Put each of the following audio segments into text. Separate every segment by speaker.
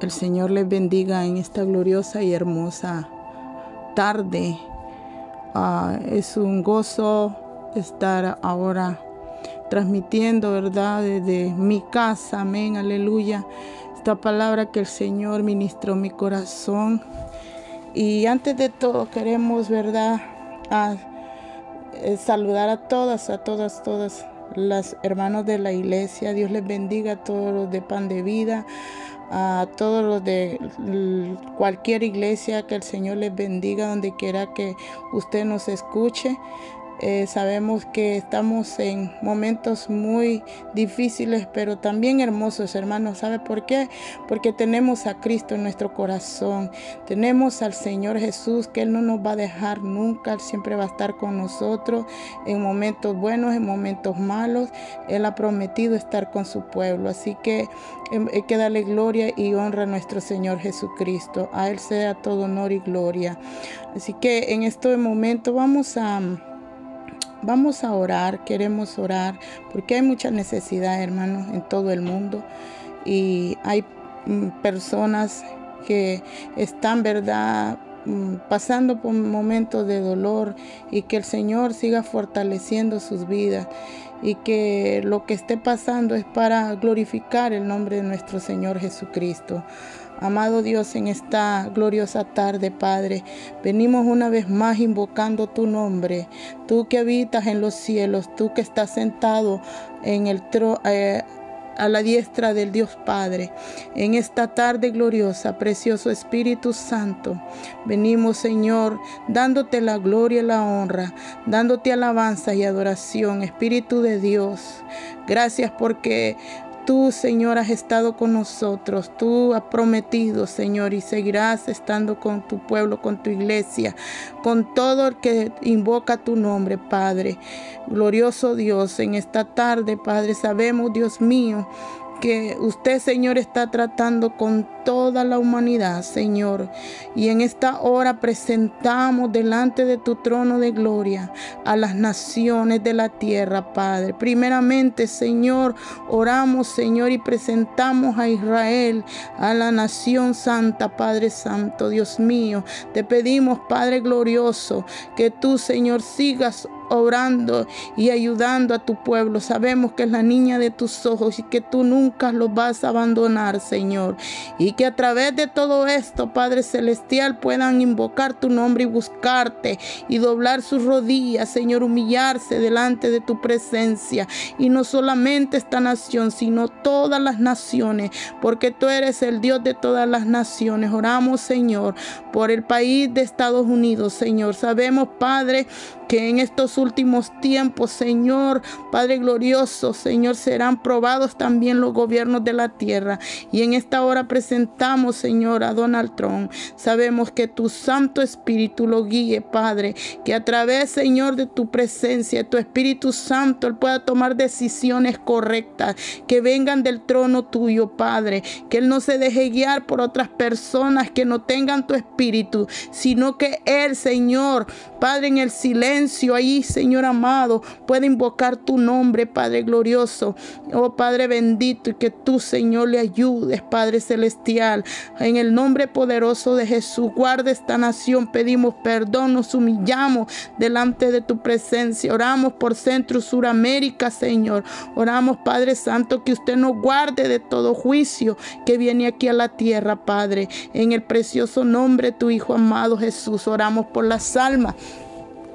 Speaker 1: El Señor les bendiga en esta gloriosa y hermosa tarde. Ah, es un gozo estar ahora transmitiendo, ¿verdad? Desde mi casa, amén, aleluya. Esta palabra que el Señor ministró mi corazón. Y antes de todo queremos, ¿verdad? Eh, saludar a todas, a todas, todas las hermanos de la iglesia. Dios les bendiga a todos los de pan de vida, a todos los de cualquier iglesia, que el Señor les bendiga donde quiera que usted nos escuche. Eh, sabemos que estamos en momentos muy difíciles, pero también hermosos, hermanos. ¿Sabe por qué? Porque tenemos a Cristo en nuestro corazón. Tenemos al Señor Jesús, que Él no nos va a dejar nunca. Él siempre va a estar con nosotros en momentos buenos, en momentos malos. Él ha prometido estar con su pueblo. Así que em, hay que darle gloria y honra a nuestro Señor Jesucristo. A Él sea todo honor y gloria. Así que en este momento vamos a Vamos a orar, queremos orar, porque hay mucha necesidad, hermanos, en todo el mundo. Y hay mm, personas que están, ¿verdad? Mm, pasando por momentos de dolor y que el Señor siga fortaleciendo sus vidas y que lo que esté pasando es para glorificar el nombre de nuestro Señor Jesucristo. Amado Dios, en esta gloriosa tarde, Padre, venimos una vez más invocando tu nombre. Tú que habitas en los cielos, tú que estás sentado en el. Eh, a la diestra del Dios Padre. En esta tarde gloriosa, precioso Espíritu Santo, venimos Señor, dándote la gloria y la honra, dándote alabanza y adoración, Espíritu de Dios. Gracias porque Tú, Señor, has estado con nosotros. Tú has prometido, Señor, y seguirás estando con tu pueblo, con tu iglesia, con todo el que invoca tu nombre, Padre. Glorioso Dios, en esta tarde, Padre, sabemos, Dios mío, que usted, Señor, está tratando con toda la humanidad, Señor. Y en esta hora presentamos delante de tu trono de gloria a las naciones de la tierra, Padre. Primeramente, Señor, oramos, Señor, y presentamos a Israel, a la nación santa, Padre Santo, Dios mío. Te pedimos, Padre glorioso, que tú, Señor, sigas obrando y ayudando a tu pueblo. Sabemos que es la niña de tus ojos y que tú nunca los vas a abandonar, Señor. Y que a través de todo esto, Padre Celestial, puedan invocar tu nombre y buscarte y doblar sus rodillas, Señor, humillarse delante de tu presencia. Y no solamente esta nación, sino todas las naciones, porque tú eres el Dios de todas las naciones. Oramos, Señor, por el país de Estados Unidos, Señor. Sabemos, Padre, que en estos últimos tiempos, Señor, Padre glorioso, Señor, serán probados también los gobiernos de la tierra. Y en esta hora presentamos, Señor, a Donald Trump. Sabemos que tu Santo Espíritu lo guíe, Padre, que a través, Señor, de tu presencia, tu Espíritu Santo, Él pueda tomar decisiones correctas, que vengan del trono tuyo, Padre, que Él no se deje guiar por otras personas que no tengan tu Espíritu, sino que Él, Señor, Padre, en el silencio, ahí, Señor amado, puede invocar tu nombre, Padre glorioso. Oh Padre bendito, y que tú, Señor, le ayudes, Padre celestial. En el nombre poderoso de Jesús, guarda esta nación. Pedimos perdón, nos humillamos delante de tu presencia. Oramos por Centro Suramérica, Señor. Oramos, Padre Santo, que usted nos guarde de todo juicio que viene aquí a la tierra, Padre. En el precioso nombre de tu Hijo amado Jesús, oramos por las almas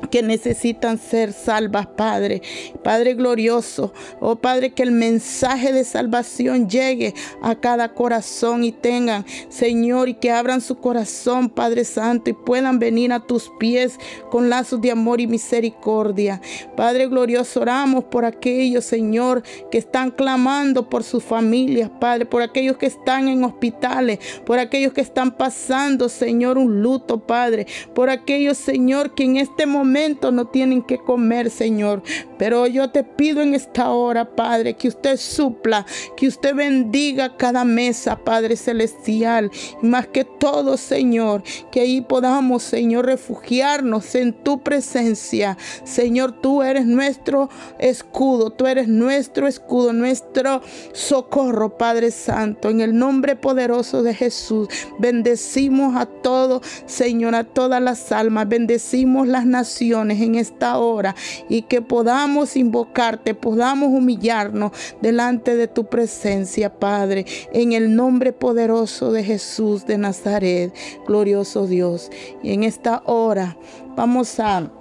Speaker 1: que necesitan ser salvas, Padre. Padre glorioso, oh Padre, que el mensaje de salvación llegue a cada corazón y tengan, Señor, y que abran su corazón, Padre Santo, y puedan venir a tus pies con lazos de amor y misericordia. Padre glorioso, oramos por aquellos, Señor, que están clamando por sus familias, Padre, por aquellos que están en hospitales, por aquellos que están pasando, Señor, un luto, Padre, por aquellos, Señor, que en este momento no tienen que comer, Señor. Pero yo te pido en esta hora, Padre, que usted supla, que usted bendiga cada mesa, Padre Celestial. Y más que todo, Señor, que ahí podamos, Señor, refugiarnos en tu presencia. Señor, tú eres nuestro escudo, tú eres nuestro escudo, nuestro socorro, Padre Santo. En el nombre poderoso de Jesús, bendecimos a todos, Señor, a todas las almas, bendecimos las naciones en esta hora y que podamos invocarte, podamos humillarnos delante de tu presencia, Padre, en el nombre poderoso de Jesús de Nazaret, glorioso Dios. Y en esta hora vamos a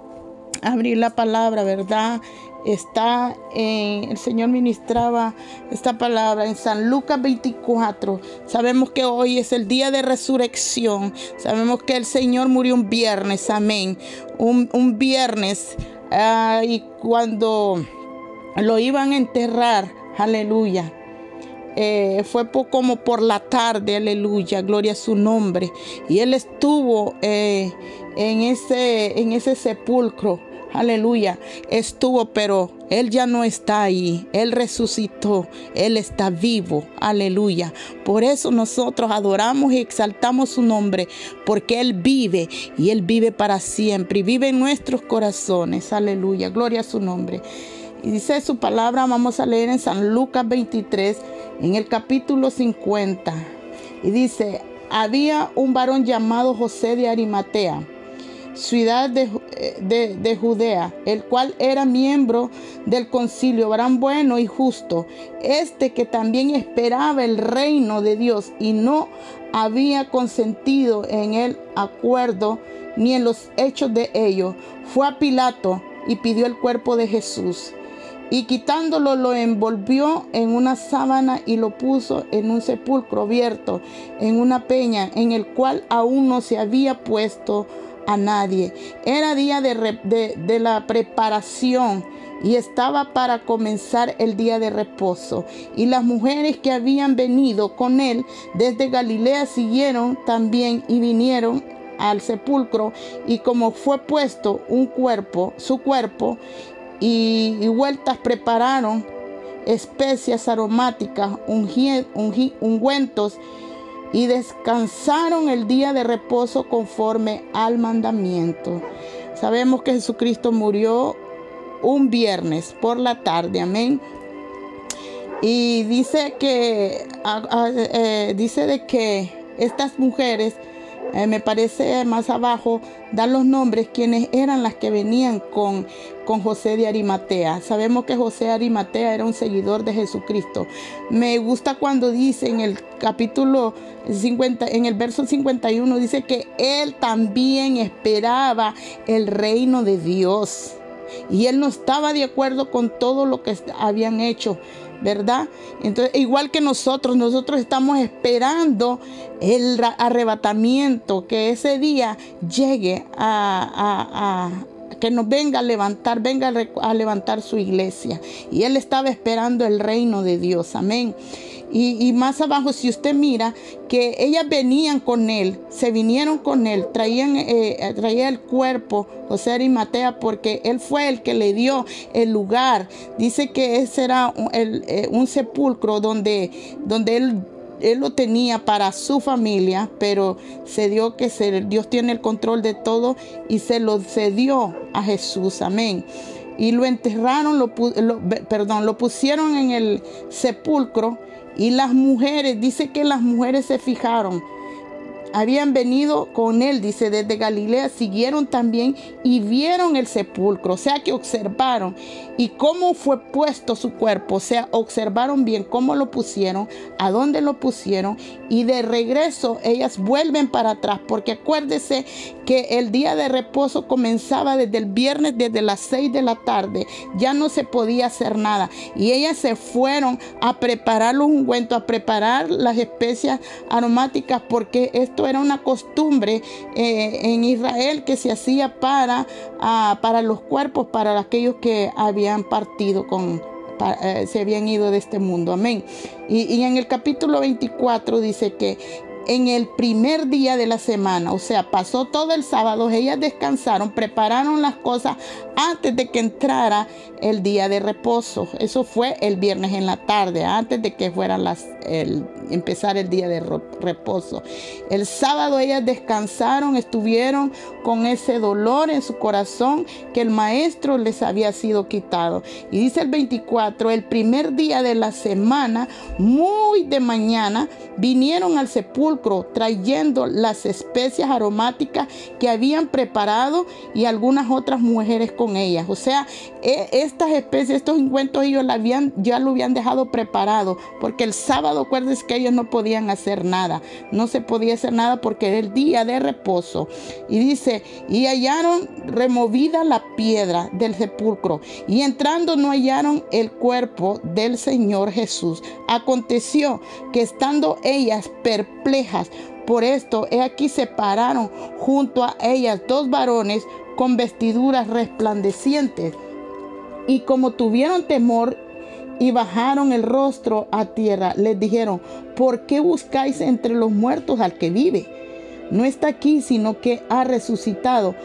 Speaker 1: abrir la palabra, ¿verdad? Está en, el Señor ministraba esta palabra en San Lucas 24. Sabemos que hoy es el día de resurrección. Sabemos que el Señor murió un viernes, amén. Un, viernes. Ah, y cuando lo iban a enterrar, aleluya. Eh, fue como por la tarde, aleluya, gloria a su nombre. Y él estuvo eh, en, ese, en ese sepulcro aleluya, estuvo, pero Él ya no está ahí. Él resucitó, Él está vivo, aleluya. Por eso nosotros adoramos y exaltamos su nombre, porque Él vive y Él vive para siempre y vive en nuestros corazones, aleluya, gloria a su nombre. Y dice su palabra, vamos a leer en San Lucas 23, en el capítulo 50. Y dice, había un varón llamado José de Arimatea ciudad de, Judea, el cual era miembro del concilio, varón bueno y justo, este que también esperaba el reino de Dios y no había consentido en el acuerdo ni en los hechos de ellos, fue a Pilato y pidió el cuerpo de Jesús. Y quitándolo lo envolvió en una sábana y lo puso en un sepulcro abierto, en una peña, en el cual aún no se había puesto a nadie. Era día de, la preparación y estaba para comenzar el día de reposo. Y las mujeres que habían venido con él desde Galilea siguieron también y vinieron al sepulcro y como fue puesto un cuerpo, su cuerpo, y, vueltas prepararon especias aromáticas, ungüentos y descansaron el día de reposo conforme al mandamiento. Sabemos que Jesucristo murió un viernes por la tarde, amén. Y dice que, eh, dice de que estas mujeres eh, me parece más abajo, dan los nombres quienes eran las que venían con, con José de Arimatea. Sabemos que José de Arimatea era un seguidor de Jesucristo. Me gusta cuando dice en el capítulo 50, en el verso 51, dice que él también esperaba el reino de Dios. Y él no estaba de acuerdo con todo lo que habían hecho. ¿verdad? Entonces, igual que nosotros, nosotros estamos esperando el arrebatamiento, que ese día llegue a, que nos venga a levantar, venga a levantar su iglesia. Y él estaba esperando el reino de Dios, amén. Y, más abajo, si usted mira, que ellas venían con él, se vinieron con él, traían eh, traía el cuerpo, José Arimatea, porque él fue el que le dio el lugar. Dice que ese era un, eh, sepulcro donde, donde él él lo tenía para su familia, pero se dio que Dios tiene el control de todo y se lo cedió a Jesús. Amén. Y lo enterraron, lo, perdón, lo pusieron en el sepulcro y las mujeres, dice que las mujeres se fijaron habían venido con él, dice, desde Galilea, siguieron también y vieron el sepulcro, o sea que observaron. Y cómo fue puesto su cuerpo, o sea, observaron bien cómo lo pusieron, a dónde lo pusieron y de regreso ellas vuelven para atrás, porque acuérdese que el día de reposo comenzaba desde el viernes, desde las 6 de la tarde, ya no se podía hacer nada. Y ellas se fueron a preparar los ungüentos, a preparar las especias aromáticas, porque esto era una costumbre eh, en Israel que se hacía para, ah, para los cuerpos, para aquellos que habían partido con, eh, se habían ido de este mundo. Amén. Y, y, en el capítulo 24 dice que en el primer día de la semana, o sea, pasó todo el sábado, ellas descansaron, prepararon las cosas antes de que entrara el día de reposo. Eso fue el viernes en la tarde, antes de que fuera las, el, empezar el día de reposo. El sábado ellas descansaron, estuvieron con ese dolor en su corazón que el maestro les había sido quitado. Y dice el 24, el primer día de la semana, muy de mañana, vinieron al sepulcro trayendo las especias aromáticas que habían preparado y algunas otras mujeres con ellas. O sea, e, estas especies, estos encuentros ellos habían, ya lo habían dejado preparado, porque el sábado, acuérdense que ellos no podían hacer nada, no se podía hacer nada porque era el día de reposo. Y dice, y hallaron removida la piedra del sepulcro, y entrando no hallaron el cuerpo del Señor Jesús. Aconteció que estando ellas perplejas, por esto, he aquí se pararon junto a ellas dos varones con vestiduras resplandecientes. Y como tuvieron temor y bajaron el rostro a tierra, les dijeron, ¿por qué buscáis entre los muertos al que vive? No está aquí, sino que ha resucitado.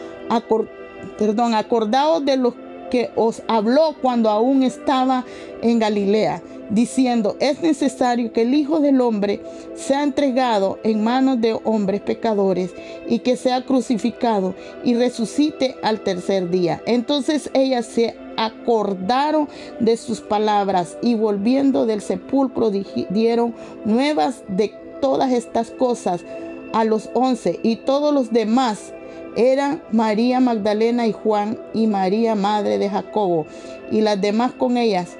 Speaker 1: perdón, acordaos de los que os habló cuando aún estaba en Galilea, diciendo, es necesario que el Hijo del Hombre sea entregado en manos de hombres pecadores y que sea crucificado y resucite al tercer día. Entonces ellas se acordaron de sus palabras y volviendo del sepulcro dieron nuevas de todas estas cosas a los once y todos los demás eran María Magdalena y Juan y María madre de Jacobo y las demás con ellas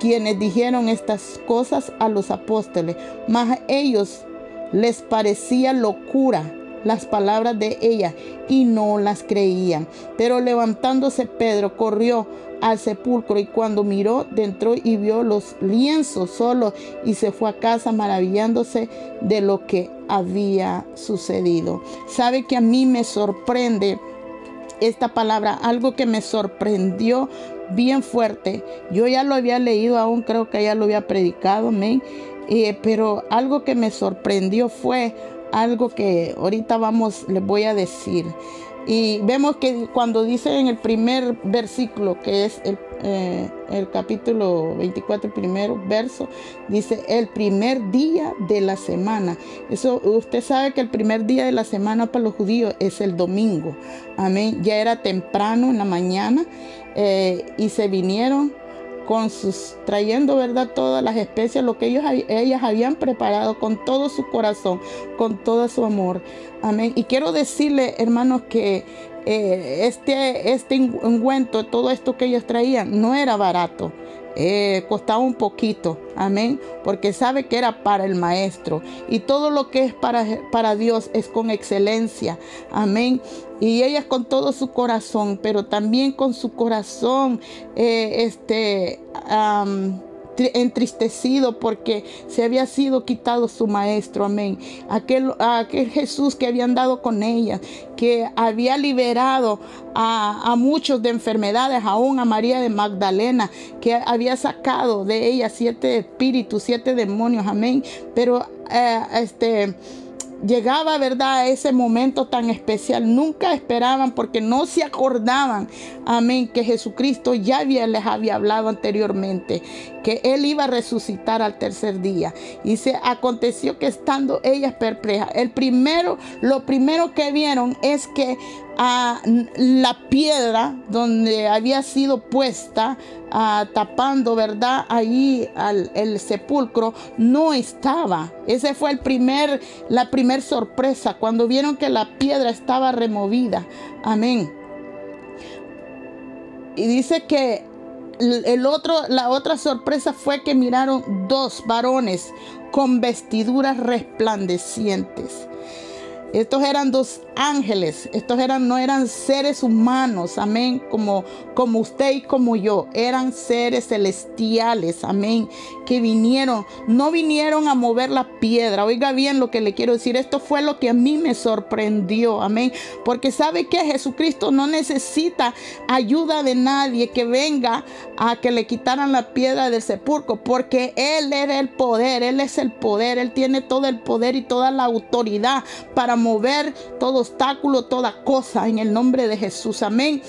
Speaker 1: quienes dijeron estas cosas a los apóstoles, mas a ellos les parecía locura las palabras de ella y no las creían. Pero levantándose Pedro corrió al sepulcro y cuando miró dentro y vio los lienzos solos y se fue a casa maravillándose de lo que había sucedido. Sabe que a mí me sorprende esta palabra, algo que me sorprendió bien fuerte. Yo ya lo había leído, aún creo que ya lo había predicado, amén. Eh, pero algo que me sorprendió fue algo que ahorita vamos, les voy a decir. Y vemos que cuando dice en el primer versículo, que es el, eh, el capítulo 24, el primer verso, dice el primer día de la semana. Eso usted sabe que el primer día de la semana para los judíos es el domingo. Amén. Ya era temprano en la mañana eh, y se vinieron con sus, trayendo, ¿verdad? Todas las especies, lo que ellos, ellas habían preparado con todo su corazón, con todo su amor. Amén. Y quiero decirle, hermanos, que eh, este, este ungüento, todo esto que ellos traían, no era barato. Eh, costaba un poquito, amén, porque sabe que era para el maestro y todo lo que es para, para Dios es con excelencia, amén. Y ella con todo su corazón, pero también con su corazón, eh, este, entristecido porque se había sido quitado su maestro, amén. Aquel, aquel Jesús que habían dado con ella, que había liberado a, muchos de enfermedades, aún a María de Magdalena, que había sacado de ella siete espíritus, siete demonios, amén. Pero eh, este llegaba, ¿verdad?, a ese momento tan especial. Nunca esperaban porque no se acordaban, amén, que Jesucristo ya les había hablado anteriormente, que Él iba a resucitar al tercer día. Y se aconteció que estando ellas perplejas, el primero, lo primero que vieron es que a la piedra donde había sido puesta tapando, ¿verdad? Ahí al, el sepulcro no estaba. Ese fue el primer, la primera sorpresa cuando vieron que la piedra estaba removida. Amén. Y dice que el otro, la otra sorpresa fue que miraron dos varones con vestiduras resplandecientes. Estos eran dos ángeles, estos eran, no eran seres humanos, amén, como, como usted y como yo, eran seres celestiales, amén, que vinieron, no vinieron a mover la piedra. Oiga bien lo que le quiero decir, esto fue lo que a mí me sorprendió, amén, porque sabe que Jesucristo no necesita ayuda de nadie que venga a que le quitaran la piedra del sepulcro, porque Él era el poder, Él es el poder, Él tiene todo el poder y toda la autoridad para mover todo obstáculo, toda cosa en el nombre de Jesús. Amén.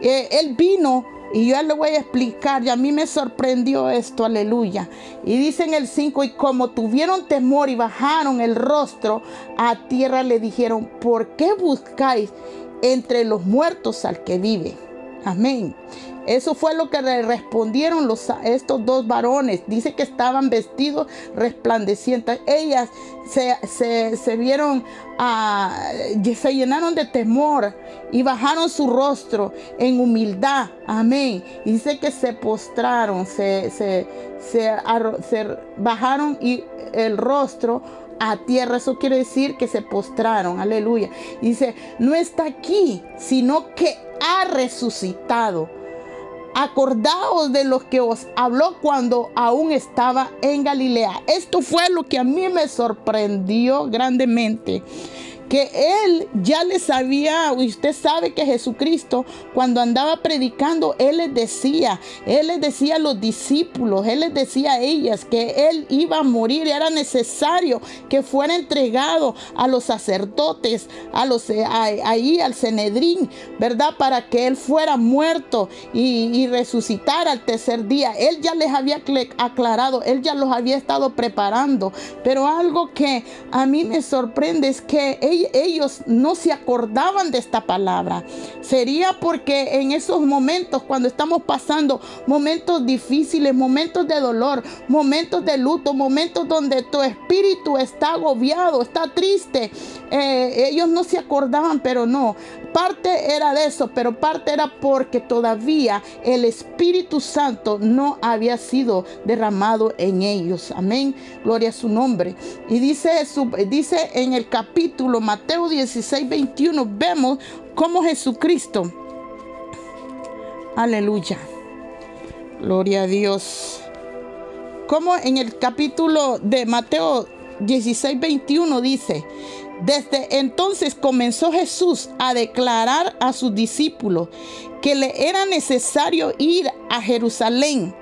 Speaker 1: Eh, él vino y yo le voy a explicar, y a mí me sorprendió esto, aleluya. Y dice en el 5, y como tuvieron temor y bajaron el rostro a tierra, le dijeron, ¿por qué buscáis entre los muertos al que vive? Amén. Eso fue lo que le respondieron los, estos dos varones. Dice que estaban vestidos resplandecientes. Ellas se, vieron, ah, se llenaron de temor y bajaron su rostro en humildad. Amén. Dice que se postraron, se, se, se bajaron y el rostro a tierra. Eso quiere decir que se postraron. Aleluya. dice, no está aquí, sino que ha resucitado. Acordaos de lo que os habló cuando aún estaba en Galilea. Esto fue lo que a mí me sorprendió grandemente que él ya les sabía, usted sabe que Jesucristo cuando andaba predicando, él les decía, él les decía a los discípulos, él les decía a ellas que él iba a morir, era necesario que fuera entregado a los sacerdotes, a los eh, ahí al Cenedrín, ¿verdad? Para que él fuera muerto y, y resucitara al tercer día. Él ya les había aclarado, él ya los había estado preparando, pero algo que a mí me sorprende es que no se acordaban de esta palabra. Sería porque en esos momentos, cuando estamos pasando momentos difíciles, momentos de dolor, momentos de luto, momentos donde tu espíritu está agobiado, está triste, eh, ellos no se acordaban, pero no. Parte era de eso, pero parte era porque todavía el Espíritu Santo no había sido derramado en ellos. Amén. Gloria a su nombre. Y dice, dice en el capítulo Mateo 16, 21, vemos cómo Jesucristo, aleluya, gloria a Dios, como en el capítulo de Mateo 16, 21 dice, desde entonces comenzó Jesús a declarar a sus discípulos que le era necesario ir a Jerusalén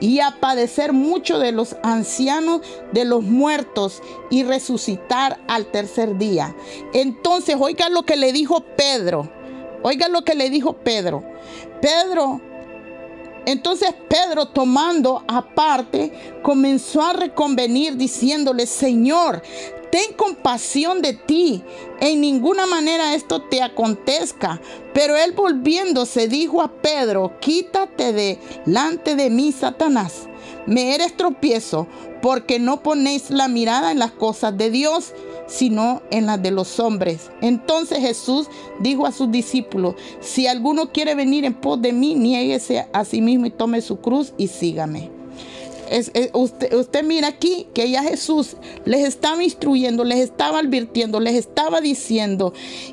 Speaker 1: y a padecer mucho de los ancianos de los muertos y resucitar al tercer día. Entonces, oiga lo que le dijo Pedro. Oiga lo que le dijo Pedro. Pedro entonces Pedro tomando aparte comenzó a reconvenir diciéndole, Señor, ten compasión de ti, en ninguna manera esto te acontezca. Pero él volviéndose dijo a Pedro, quítate delante de mí, Satanás. Me eres tropiezo, porque no ponéis la mirada en las cosas de Dios, sino en las de los hombres. Entonces Jesús dijo a sus discípulos, si alguno quiere venir en pos de mí, niéguese a sí mismo y tome su cruz y sígame usted, usted mira aquí que ya Jesús les estaba instruyendo, les estaba advirtiendo, les estaba diciendo.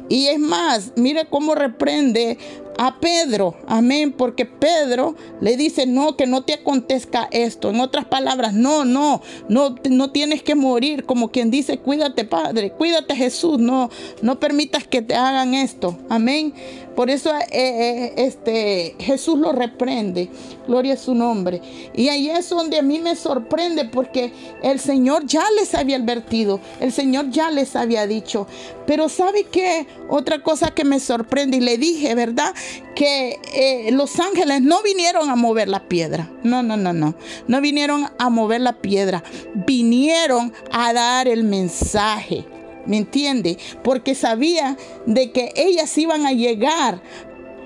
Speaker 1: Y es más, mire cómo reprende a Pedro, amén, porque Pedro le dice, no, que no te acontezca esto. En otras palabras, no, no, no, no tienes que morir, como quien dice, cuídate Padre, cuídate Jesús, no, no permitas que te hagan esto, amén. Por eso eh, eh, este, Jesús lo reprende, gloria a su nombre. Y ahí es donde a mí me sorprende porque el Señor ya les había advertido, el Señor ya les había dicho. Pero ¿sabe qué? Otra cosa que me sorprende y le dije, ¿verdad? Que eh, los ángeles no vinieron a mover la piedra. No, no, no, no. No vinieron a mover la piedra. Vinieron a dar el mensaje. ¿Me entiende? Porque sabía de que ellas iban a llegar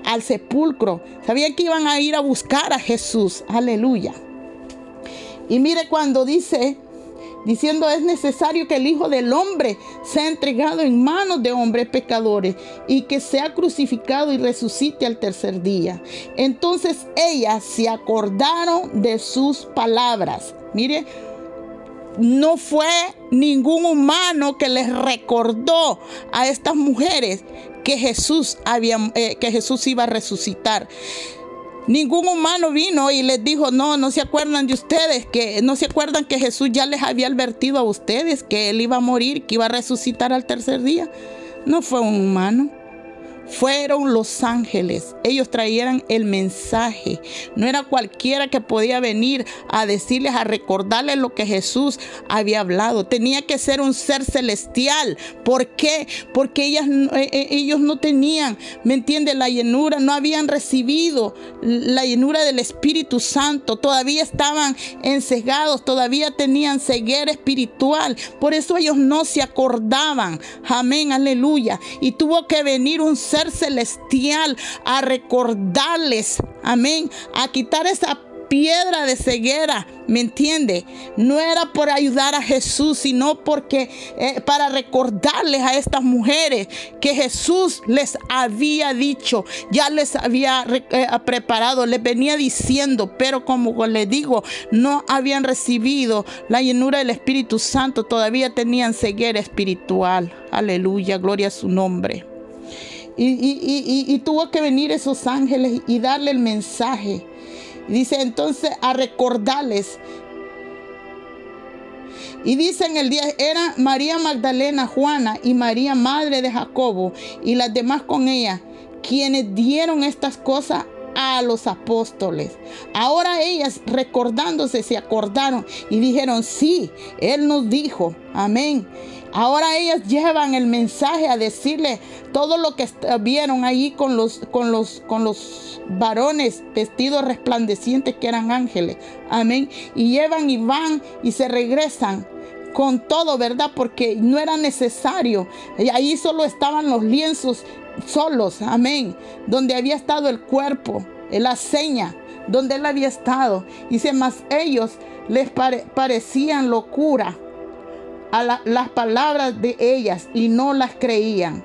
Speaker 1: al sepulcro. Sabía que iban a ir a buscar a Jesús. Aleluya. Y mire cuando dice, diciendo es necesario que el Hijo del Hombre sea entregado en manos de hombres pecadores y que sea crucificado y resucite al tercer día. Entonces ellas se acordaron de sus palabras. Mire, no fue ningún humano que les recordó a estas mujeres que Jesús había, eh, que Jesús iba a resucitar. Ningún humano vino y les dijo, no, no se acuerdan de ustedes, que no se acuerdan que Jesús ya les había advertido a ustedes que él iba a morir, que iba a resucitar al tercer día. No fue un humano fueron los ángeles. Ellos traían el mensaje. No era cualquiera que podía venir a decirles, a recordarles lo que Jesús había hablado. Tenía que ser un ser celestial. ¿Por qué? Porque ellas, eh, eh, ellos no tenían, ¿me entiende? La llenura, no habían recibido la llenura del Espíritu Santo. Todavía estaban encegados, todavía tenían ceguera espiritual. Por eso ellos no se acordaban. Amén, aleluya. Y tuvo que venir un ser celestial a recordarles, amén, a quitar esa piedra de ceguera, ¿me entiende? No era por ayudar a Jesús, sino porque eh, para recordarles a estas mujeres que Jesús les había dicho, ya les había eh, preparado, les venía diciendo, pero como les digo, no habían recibido la llenura del Espíritu Santo, todavía tenían ceguera espiritual. Aleluya, gloria a su nombre. Y, tuvo que venir esos ángeles y darle el mensaje. Dice entonces a recordarles. Y dice en el día, era María Magdalena, Juana y María, madre de Jacobo, y las demás con ella, quienes dieron estas cosas a los apóstoles. Ahora ellas recordándose se acordaron y dijeron, sí, Él nos dijo, amén. Ahora ellas llevan el mensaje a decirle todo lo que vieron allí con los, con los, con los varones vestidos resplandecientes que eran ángeles. Amén. Y llevan y van y se regresan con todo, ¿verdad? Porque no era necesario. Y ahí solo estaban los lienzos solos, amén. Donde había estado el cuerpo, la seña, donde él había estado. Dice, más ellos les parecían locura a las palabras de ellas y no las creían.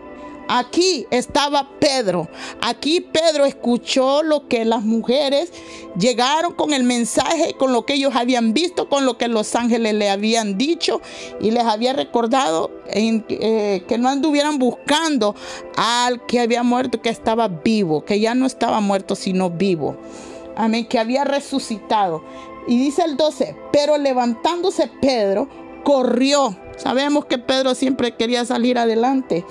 Speaker 1: Aquí estaba Pedro. Aquí Pedro escuchó lo que las mujeres llegaron con el mensaje, con lo que ellos habían visto, con lo que los ángeles le habían dicho y les había recordado eh, que no anduvieran buscando al que había muerto, que estaba vivo, que ya no estaba muerto, sino vivo. Amén, que había resucitado. Y dice el 12, pero levantándose Pedro, corrió. Sabemos que Pedro siempre quería salir adelante.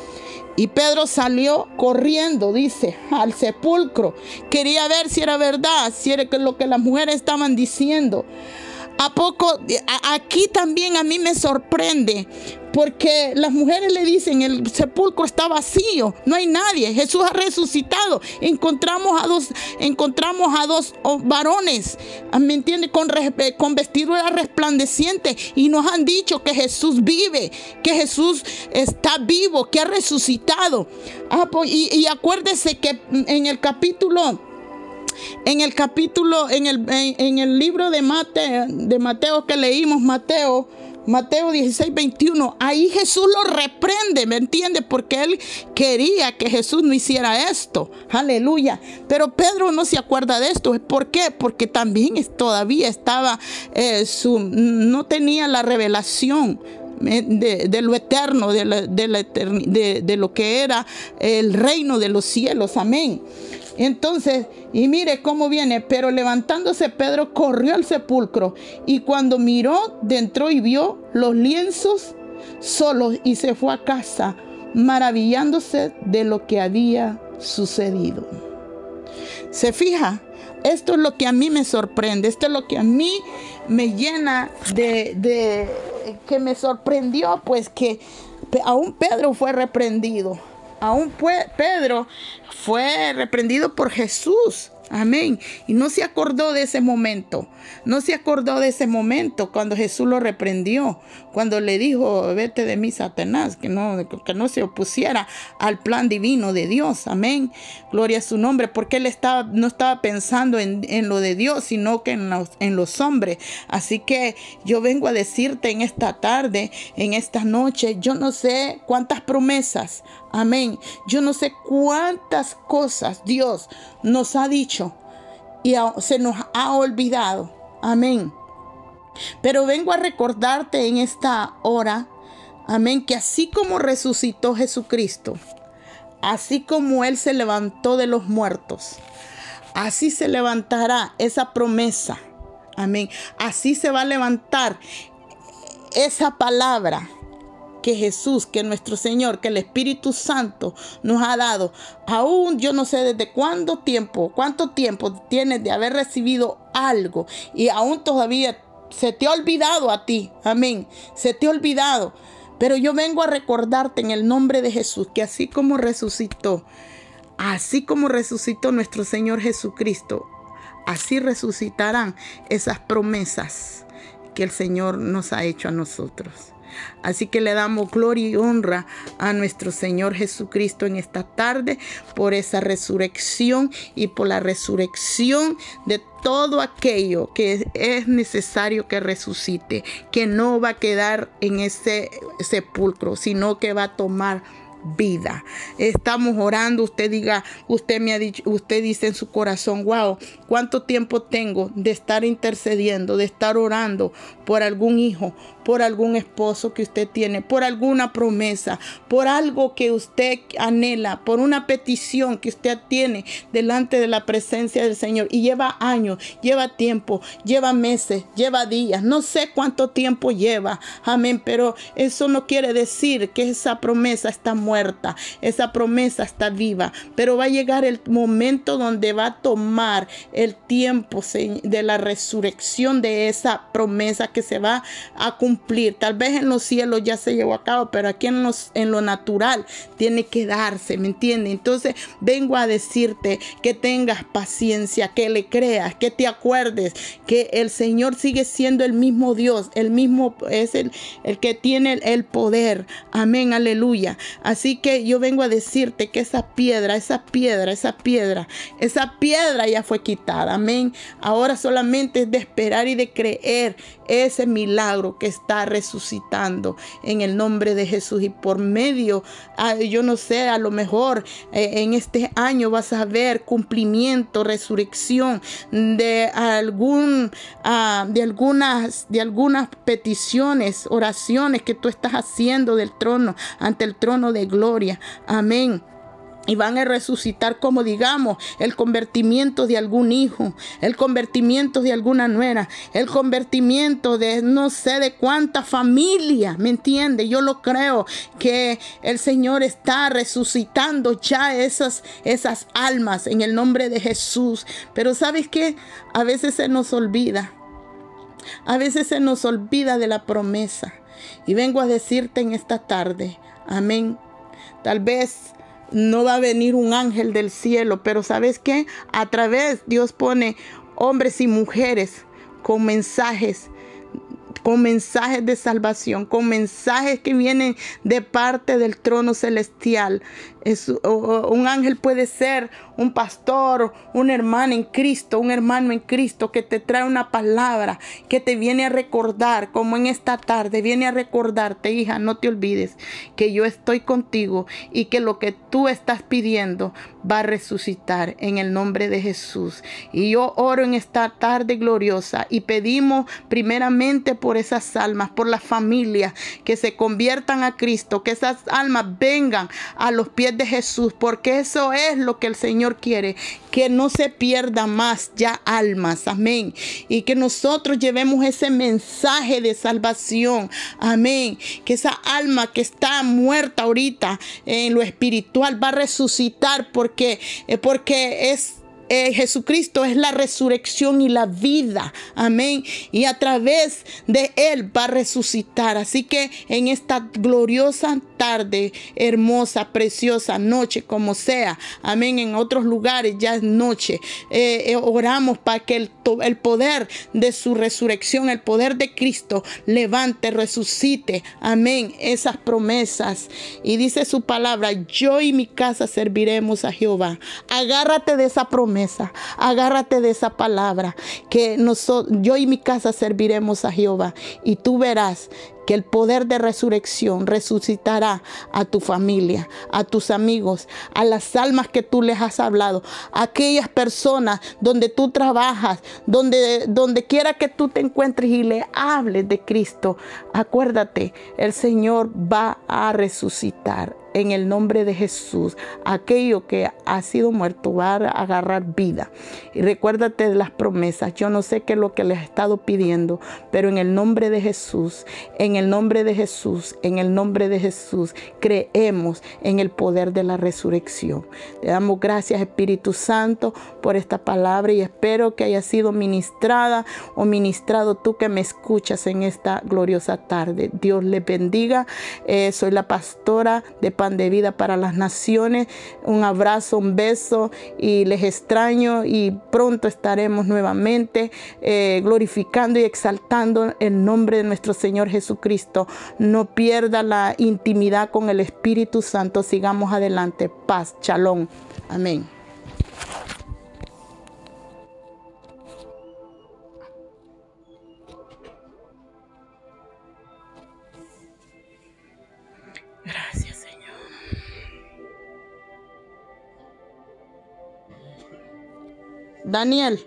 Speaker 1: Y Pedro salió corriendo, dice, al sepulcro. Quería ver si era verdad, si era lo que las mujeres estaban diciendo. ¿A poco? Aquí también a mí me sorprende porque las mujeres le dicen, el sepulcro está vacío, no hay nadie, Jesús ha resucitado. Encontramos a dos, encontramos a dos varones, ah, ¿me entiende? Con, con vestiduras resplandecientes y nos han dicho que Jesús vive, que Jesús está vivo, que ha resucitado. Ah, pues, y acuérdese que en el capítulo en el capítulo, en el, en, el libro de Mateo, de Mateo que leímos, Mateo, Mateo 16, 21, ahí Jesús lo reprende, ¿me entiende? Porque él quería que Jesús no hiciera esto. Aleluya. Pero Pedro no se acuerda de esto. ¿Por qué? Porque también todavía estaba, eh, su, no tenía la revelación. Eh, de, lo eterno, de, de, de lo que era el reino de los cielos. Amén. Entonces, y mire cómo viene, pero levantándose Pedro corrió al sepulcro y cuando miró, dentro y vio los lienzos solos y se fue a casa, maravillándose de lo que había sucedido. ¿Se fija? Esto es lo que a mí me sorprende, esto es lo que a mí me llena de, de que me sorprendió, pues que aún Pedro fue reprendido aún Pedro fue reprendido por Jesús. Amén. Y no se acordó de ese momento. No se acordó de ese momento cuando Jesús lo reprendió. Cuando le dijo, vete de mí, Satanás, que no, que no se opusiera al plan divino de Dios. Amén. Gloria a su nombre. Porque él estaba, no estaba pensando en, lo de Dios, sino que en los, en los hombres. Así que yo vengo a decirte en esta tarde, en esta noche, yo no sé cuántas promesas Amén. Yo no sé cuántas cosas Dios nos ha dicho y se nos ha olvidado. Amén. Pero vengo a recordarte en esta hora, amén, que así como resucitó Jesucristo, así como Él se levantó de los muertos, así se levantará esa promesa. Amén. Así se va a levantar esa palabra que Jesús, que nuestro Señor, que el Espíritu Santo nos ha dado. Aún yo no sé desde cuánto tiempo, cuánto tiempo tienes de haber recibido algo y aún todavía se te ha olvidado a ti. Amén. Se te ha olvidado. Pero yo vengo a recordarte en el nombre de Jesús que así como resucitó, así como resucitó nuestro Señor Jesucristo, así resucitarán esas promesas que el Señor nos ha hecho a nosotros. Así que le damos gloria y honra a nuestro Señor Jesucristo en esta tarde por esa resurrección y por la resurrección de todo aquello que es necesario que resucite, que no va a quedar en ese sepulcro, sino que va a tomar vida. Estamos orando, usted diga, usted me ha dicho, usted dice en su corazón, wow, ¿cuánto tiempo tengo de estar intercediendo, de estar orando por algún hijo, por algún esposo que usted tiene, por alguna promesa, por algo que usted anhela, por una petición que usted tiene delante de la presencia del Señor. Y lleva años, lleva tiempo, lleva meses, lleva días, no sé cuánto tiempo lleva, amén, pero eso no quiere decir que esa promesa está muerta, esa promesa está viva, pero va a llegar el momento donde va a tomar el tiempo de la resurrección de esa promesa que se va a cumplir Tal vez en los cielos ya se llevó a cabo, pero aquí en, lo natural tiene que darse, ¿me entiendes? Entonces vengo a decirte que tengas paciencia, que le creas, que te acuerdes que el Señor sigue siendo el mismo Dios, el mismo es el, el que tiene el poder. Amén, aleluya. Así que yo vengo a decirte que esa piedra, esa piedra, esa piedra, esa piedra ya fue quitada. Amén. Ahora solamente es de esperar y de creer ese milagro que está resucitando en el nombre de Jesús y por medio, ah, yo no sé, a lo mejor eh, en este año vas a ver cumplimiento, resurrección de algún, ah, de algunas, de algunas peticiones, oraciones que tú estás haciendo del trono, ante el trono de gloria. Amén y van a resucitar como digamos el convertimiento de algún hijo, el convertimiento de alguna nuera, el convertimiento de no sé de cuánta familia, ¿me entiende? Yo lo creo que el Señor está resucitando ya esas esas almas en el nombre de Jesús, pero ¿sabes qué? A veces se nos olvida. A veces se nos olvida de la promesa. Y vengo a decirte en esta tarde, amén. Tal vez no va a venir un ángel del cielo, pero ¿sabes qué? A través Dios pone hombres y mujeres con mensajes con mensajes de salvación, con mensajes que vienen de parte del trono celestial. un ángel puede ser un pastor, un hermano en Cristo, un hermano en Cristo que te trae una palabra, que te viene a recordar, como en esta tarde, viene a recordarte, hija, no te olvides que yo estoy contigo y que lo que tú estás pidiendo va a resucitar en el nombre de Jesús. Y yo oro en esta tarde gloriosa y pedimos primeramente por esas almas, por las familias que se conviertan a Cristo, que esas almas vengan a los pies de Jesús, porque eso es lo que el Señor quiere que no se pierda más ya almas, amén. Y que nosotros llevemos ese mensaje de salvación, amén. Que esa alma que está muerta ahorita en lo espiritual va a resucitar porque, eh, porque es eh, Jesucristo es la resurrección y la vida. Amén. Y a través de Él va a resucitar. Así que en esta gloriosa tarde, hermosa, preciosa noche, como sea. Amén. En otros lugares ya es noche. Eh, eh, oramos para que el, el poder de su resurrección, el poder de Cristo, levante, resucite. Amén. Esas promesas. Y dice su palabra, yo y mi casa serviremos a Jehová. Agárrate de esa promesa Agárrate de esa palabra que yo y mi casa serviremos a Jehová y tú verás que el poder de resurrección resucitará a tu familia, a tus amigos, a las almas que tú les has hablado, a aquellas personas donde tú trabajas, donde, donde quiera que tú te encuentres y le hables de Cristo. Acuérdate, el Señor va a resucitar en el nombre de Jesús. Aquello que ha sido muerto va a agarrar vida. Y recuérdate de las promesas. Yo no sé qué es lo que les he estado pidiendo, pero en el nombre de Jesús, en el nombre de Jesús, en el nombre de Jesús, creemos en el poder de la resurrección. Le damos gracias Espíritu Santo por esta palabra y espero que haya sido ministrada o ministrado tú que me escuchas en esta gloriosa tarde. Dios les bendiga. Eh, soy la pastora de de vida para las naciones. Un abrazo, un beso y les extraño y pronto estaremos nuevamente eh, glorificando y exaltando el nombre de nuestro Señor Jesucristo. No pierda la intimidad con el Espíritu Santo. Sigamos adelante. Paz, chalón. Amén. Daniel.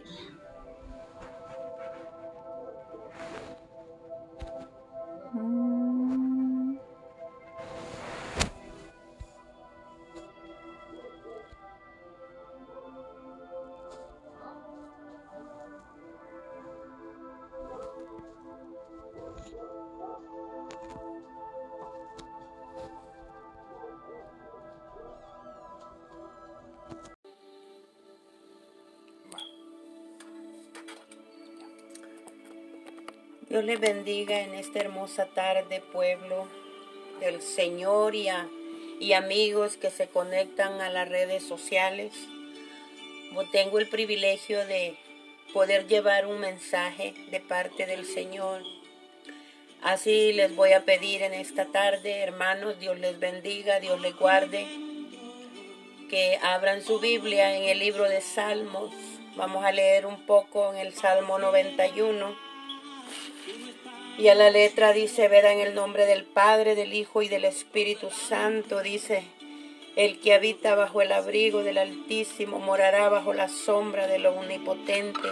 Speaker 2: Dios les bendiga en esta hermosa tarde, pueblo del Señor y, y amigos que se conectan a las redes sociales. tengo el privilegio de poder llevar un mensaje de parte del Señor. Así les voy a pedir en esta tarde, hermanos, Dios les bendiga, Dios les guarde, que abran su Biblia en el libro de Salmos. Vamos a leer un poco en el Salmo 91 y a la letra dice, veda en el nombre del Padre, del Hijo y del Espíritu Santo, dice, el que habita bajo el abrigo del Altísimo morará bajo la sombra de lo omnipotente.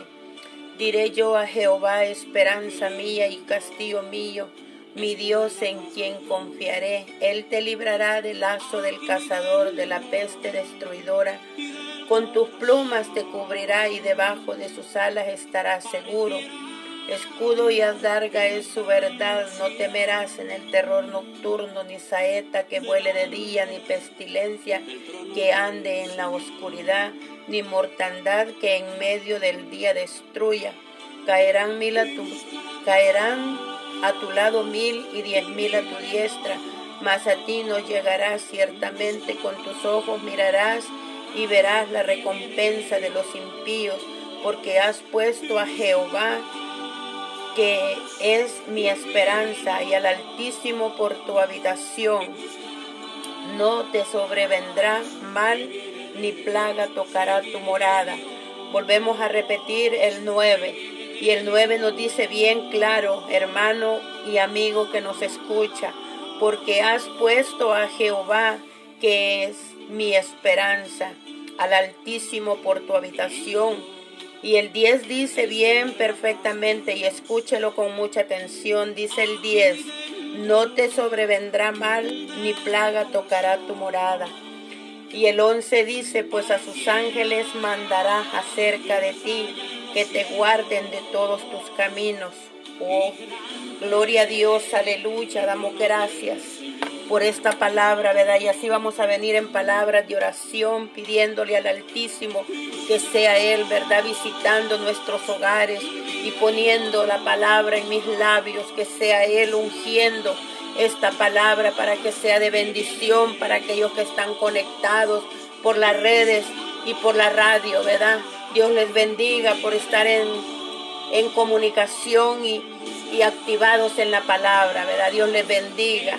Speaker 2: Diré yo a Jehová, esperanza mía y castillo mío, mi Dios en quien confiaré. Él te librará del lazo del cazador, de la peste destruidora. Con tus plumas te cubrirá y debajo de sus alas estarás seguro Escudo y adarga es su verdad, no temerás en el terror nocturno, ni saeta que vuele de día, ni pestilencia que ande en la oscuridad, ni mortandad que en medio del día destruya. Caerán mil a tu, caerán a tu lado mil y diez mil a tu diestra, mas a ti no llegarás ciertamente, con tus ojos mirarás y verás la recompensa de los impíos, porque has puesto a Jehová que es mi esperanza, y al Altísimo por tu habitación. No te sobrevendrá mal, ni plaga tocará tu morada. Volvemos a repetir el 9. Y el 9 nos dice bien claro, hermano y amigo que nos escucha, porque has puesto a Jehová, que es mi esperanza, al Altísimo por tu habitación y el 10 dice bien perfectamente y escúchelo con mucha atención. Dice el 10, no te sobrevendrá mal ni plaga tocará tu morada. Y el 11 dice, pues a sus ángeles mandará acerca de ti que te guarden de todos tus caminos. Oh, gloria a Dios, aleluya, damos gracias por esta palabra, ¿verdad? Y así vamos a venir en palabras de oración, pidiéndole al Altísimo que sea Él, ¿verdad? Visitando nuestros hogares y poniendo la palabra en mis labios, que sea Él ungiendo esta palabra para que sea de bendición para aquellos que están conectados por las redes y por la radio, ¿verdad? Dios les bendiga por estar en, en comunicación y, y activados en la palabra, ¿verdad? Dios les bendiga.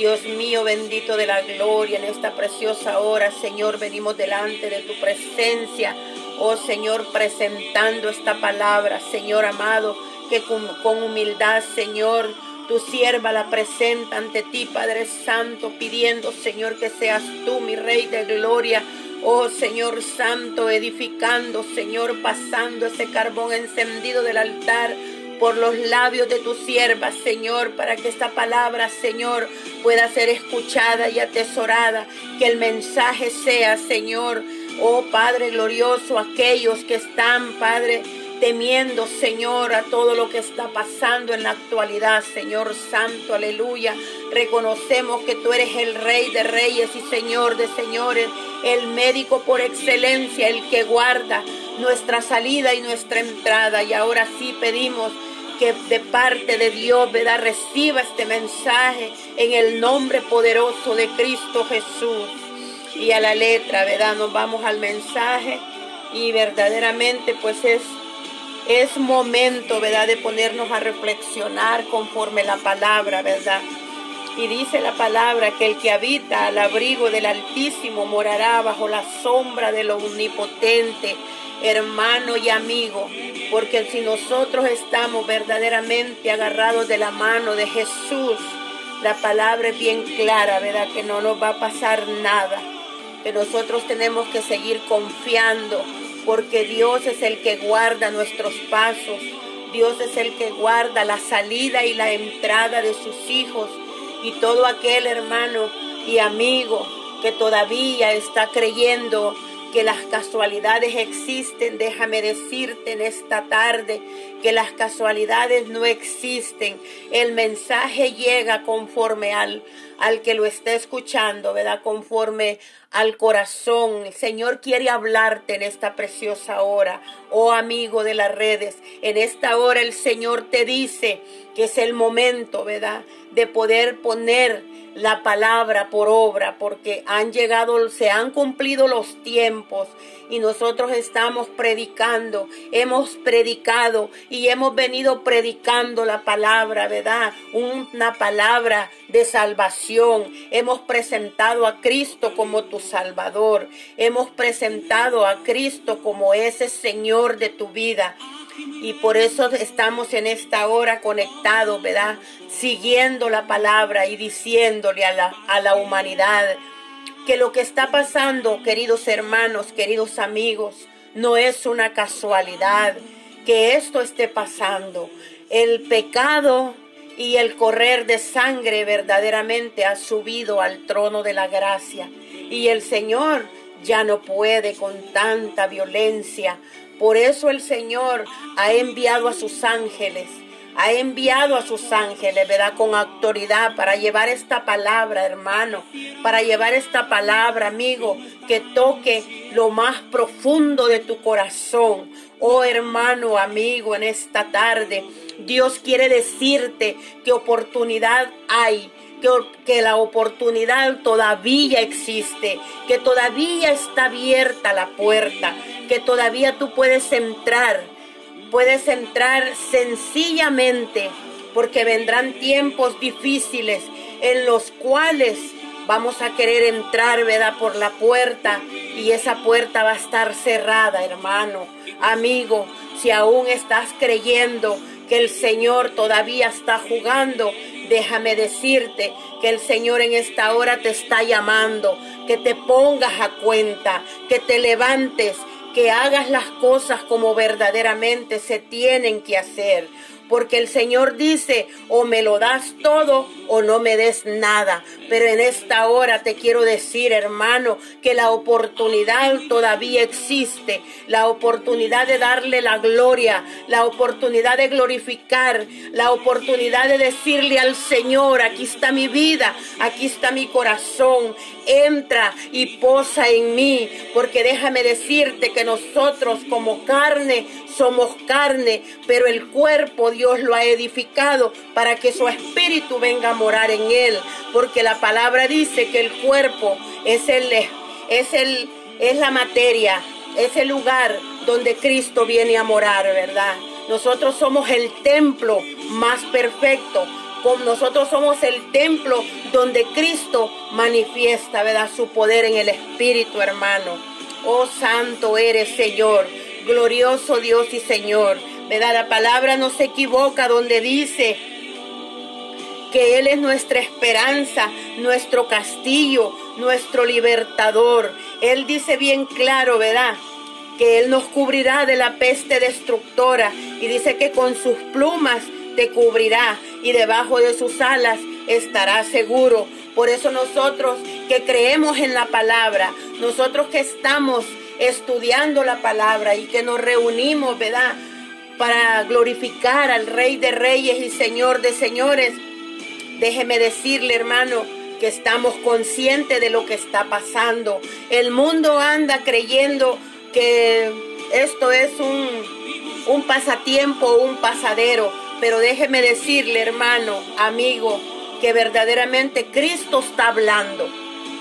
Speaker 2: Dios mío, bendito de la gloria, en esta preciosa hora, Señor, venimos delante de tu presencia. Oh Señor, presentando esta palabra, Señor amado, que con, con humildad, Señor, tu sierva la presenta ante ti, Padre Santo, pidiendo, Señor, que seas tú, mi Rey de Gloria. Oh Señor Santo, edificando, Señor, pasando ese carbón encendido del altar por los labios de tu sierva, Señor, para que esta palabra, Señor, pueda ser escuchada y atesorada. Que el mensaje sea, Señor, oh Padre glorioso, aquellos que están, Padre, temiendo, Señor, a todo lo que está pasando en la actualidad, Señor Santo, aleluya. Reconocemos que tú eres el Rey de Reyes y Señor de Señores, el médico por excelencia, el que guarda nuestra salida y nuestra entrada. Y ahora sí pedimos que de parte de Dios, ¿verdad? Reciba este mensaje en el nombre poderoso de Cristo Jesús. Y a la letra, ¿verdad? Nos vamos al mensaje y verdaderamente pues es, es momento, ¿verdad? De ponernos a reflexionar conforme la palabra, ¿verdad? Y dice la palabra que el que habita al abrigo del Altísimo morará bajo la sombra de lo omnipotente hermano y amigo, porque si nosotros estamos verdaderamente agarrados de la mano de Jesús, la palabra es bien clara, ¿verdad? Que no nos va a pasar nada, que nosotros tenemos que seguir confiando, porque Dios es el que guarda nuestros pasos, Dios es el que guarda la salida y la entrada de sus hijos y todo aquel hermano y amigo que todavía está creyendo que las casualidades existen, déjame decirte en esta tarde que las casualidades no existen. El mensaje llega conforme al, al que lo está escuchando, ¿verdad? Conforme al corazón. El Señor quiere hablarte en esta preciosa hora, oh amigo de las redes. En esta hora el Señor te dice que es el momento, ¿verdad? De poder poner la palabra por obra, porque han llegado, se han cumplido los tiempos y nosotros estamos predicando, hemos predicado y hemos venido predicando la palabra, ¿verdad? Una palabra de salvación. Hemos presentado a Cristo como tu Salvador. Hemos presentado a Cristo como ese Señor de tu vida. Y por eso estamos en esta hora conectados, ¿verdad? Siguiendo la palabra y diciéndole a la, a la humanidad que lo que está pasando, queridos hermanos, queridos amigos, no es una casualidad que esto esté pasando. El pecado y el correr de sangre verdaderamente ha subido al trono de la gracia. Y el Señor ya no puede con tanta violencia por eso el Señor ha enviado a sus ángeles, ha enviado a sus ángeles, ¿verdad? Con autoridad para llevar esta palabra, hermano, para llevar esta palabra, amigo, que toque lo más profundo de tu corazón. Oh hermano, amigo, en esta tarde, Dios quiere decirte que oportunidad hay que, la oportunidad todavía existe, que todavía está abierta la puerta, que todavía tú puedes entrar, puedes entrar sencillamente, porque vendrán tiempos difíciles en los cuales vamos a querer entrar, ¿verdad? Por la puerta y esa puerta va a estar cerrada, hermano, amigo, si aún estás creyendo que el Señor todavía está jugando, déjame decirte que el Señor en esta hora te está llamando, que te pongas a cuenta, que te levantes, que hagas las cosas como verdaderamente se tienen que hacer porque el Señor dice, o me lo das todo o no me des nada. Pero en esta hora te quiero decir, hermano, que la oportunidad todavía existe, la oportunidad de darle la gloria, la oportunidad de glorificar, la oportunidad de decirle al Señor, aquí está mi vida, aquí está mi corazón, entra y posa en mí, porque déjame decirte que nosotros como carne somos carne, pero el cuerpo Dios lo ha edificado para que su espíritu venga a morar en él, porque la palabra dice que el cuerpo es el es el es la materia, es el lugar donde Cristo viene a morar, ¿verdad? Nosotros somos el templo más perfecto. Nosotros somos el templo donde Cristo manifiesta, ¿verdad? Su poder en el Espíritu, hermano. Oh santo eres, Señor, glorioso Dios y Señor. ¿Verdad? La palabra no se equivoca donde dice que Él es nuestra esperanza, nuestro castillo, nuestro libertador. Él dice bien claro, ¿verdad? Que Él nos cubrirá de la peste destructora y dice que con sus plumas te cubrirá y debajo de sus alas estará seguro. Por eso nosotros que creemos en la palabra, nosotros que estamos estudiando la palabra y que nos reunimos, ¿verdad? Para glorificar al Rey de Reyes y Señor de Señores. Déjeme decirle, hermano, que estamos conscientes de lo que está pasando. El mundo anda creyendo que esto es un, un pasatiempo, un pasadero. Pero déjeme decirle, hermano, amigo, que verdaderamente Cristo está hablando.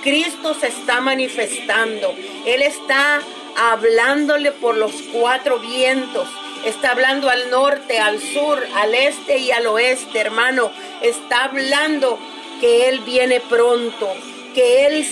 Speaker 2: Cristo se está manifestando. Él está hablándole por los cuatro vientos. Está hablando al norte, al sur, al este y al oeste, hermano. Está hablando que Él viene pronto, que Él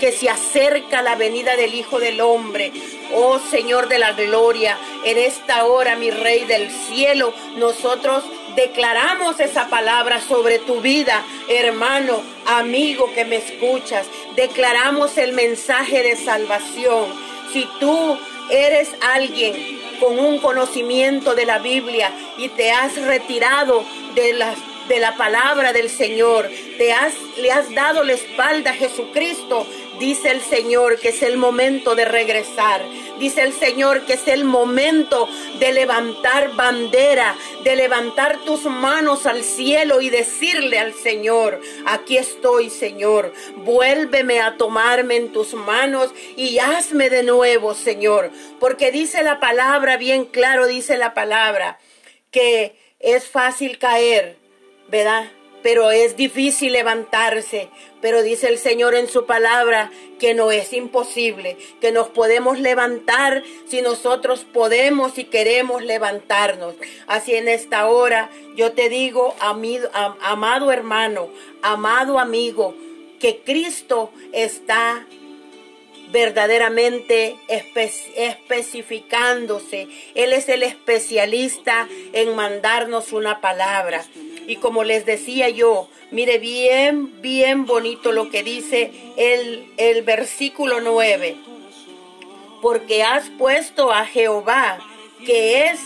Speaker 2: que se acerca a la venida del Hijo del Hombre. Oh Señor de la gloria, en esta hora, mi Rey del cielo, nosotros declaramos esa palabra sobre tu vida, hermano, amigo que me escuchas. Declaramos el mensaje de salvación. Si tú eres alguien con un conocimiento de la Biblia y te has retirado de las de la palabra del Señor, te has, le has dado la espalda a Jesucristo, dice el Señor que es el momento de regresar. Dice el Señor que es el momento de levantar bandera, de levantar tus manos al cielo y decirle al Señor, aquí estoy Señor, vuélveme a tomarme en tus manos y hazme de nuevo Señor. Porque dice la palabra, bien claro dice la palabra, que es fácil caer ¿verdad? Pero es difícil levantarse. Pero dice el Señor en su palabra que no es imposible, que nos podemos levantar si nosotros podemos y queremos levantarnos. Así en esta hora yo te digo, amado hermano, amado amigo, que Cristo está verdaderamente especificándose. Él es el especialista en mandarnos una palabra. Y como les decía yo, mire bien, bien bonito lo que dice el, el versículo 9. Porque has puesto a Jehová, que es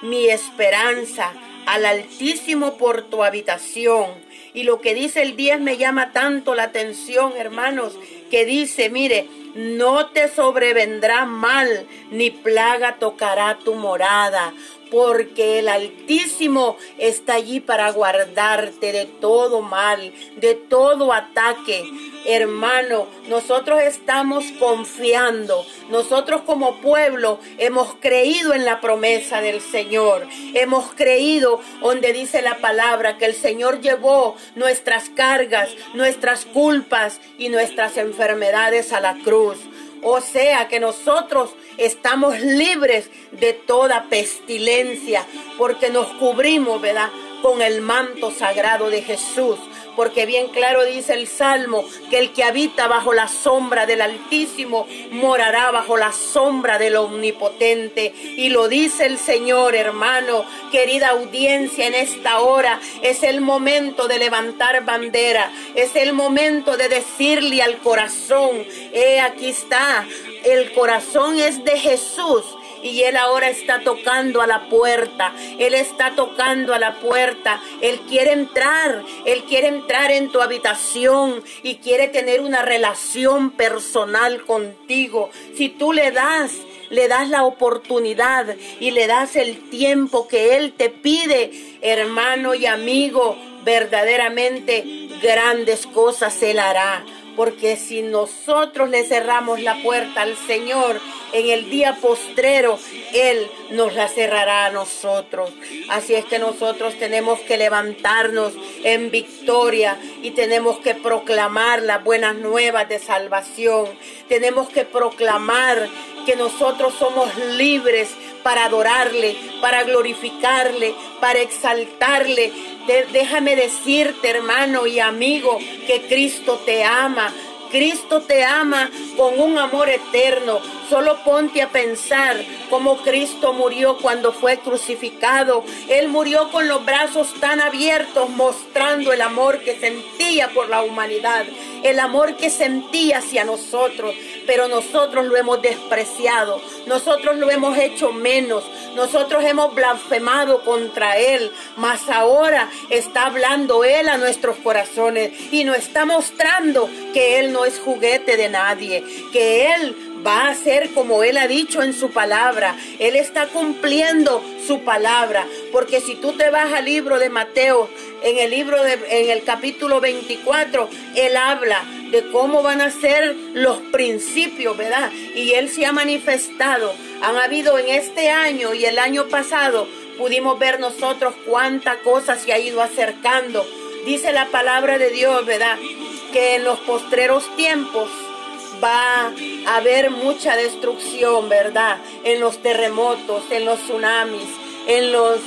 Speaker 2: mi esperanza, al Altísimo por tu habitación. Y lo que dice el 10 me llama tanto la atención, hermanos, que dice, mire, no te sobrevendrá mal, ni plaga tocará tu morada, porque el Altísimo está allí para guardarte de todo mal, de todo ataque. Hermano, nosotros estamos confiando, nosotros como pueblo hemos creído en la promesa del Señor, hemos creído donde dice la palabra que el Señor llevó nuestras cargas, nuestras culpas y nuestras enfermedades a la cruz. O sea que nosotros estamos libres de toda pestilencia porque nos cubrimos, ¿verdad? Con el manto sagrado de Jesús porque bien claro dice el Salmo que el que habita bajo la sombra del Altísimo morará bajo la sombra del Omnipotente. Y lo dice el Señor, hermano, querida audiencia, en esta hora es el momento de levantar bandera, es el momento de decirle al corazón, he aquí está, el corazón es de Jesús y Él ahora está tocando a la puerta. Él está tocando a la puerta. Él quiere entrar. Él quiere entrar en tu habitación y quiere tener una relación personal contigo. Si tú le das le das la oportunidad y le das el tiempo que Él te pide, hermano y amigo, verdaderamente grandes cosas Él hará. Porque si nosotros le cerramos la puerta al Señor en el día postrero, Él nos la cerrará a nosotros. Así es que nosotros tenemos que levantarnos en victoria y tenemos que proclamar las buenas nuevas de salvación. Tenemos que proclamar que nosotros somos libres para adorarle, para glorificarle, para exaltarle. déjame decirte, hermano y amigo, que Cristo te ama. Cristo te ama con un amor eterno. Solo ponte a pensar cómo Cristo murió cuando fue crucificado. Él murió con los brazos tan abiertos mostrando el amor que sentía por la humanidad, el amor que sentía hacia nosotros pero nosotros lo hemos despreciado, nosotros lo hemos hecho menos, nosotros hemos blasfemado contra Él, mas ahora está hablando Él a nuestros corazones y nos está mostrando que Él no es juguete de nadie, que Él va a ser como Él ha dicho en su palabra. Él está cumpliendo su palabra. Porque si tú te vas al libro de Mateo, en el libro de, en el capítulo 24, Él habla de cómo van a ser los principios, ¿verdad? Y Él se ha manifestado. Han habido en este año y el año pasado, pudimos ver nosotros cuánta cosa se ha ido acercando. Dice la palabra de Dios, ¿verdad? Que en los postreros tiempos va a haber mucha destrucción, ¿verdad? En los terremotos, en los tsunamis, en los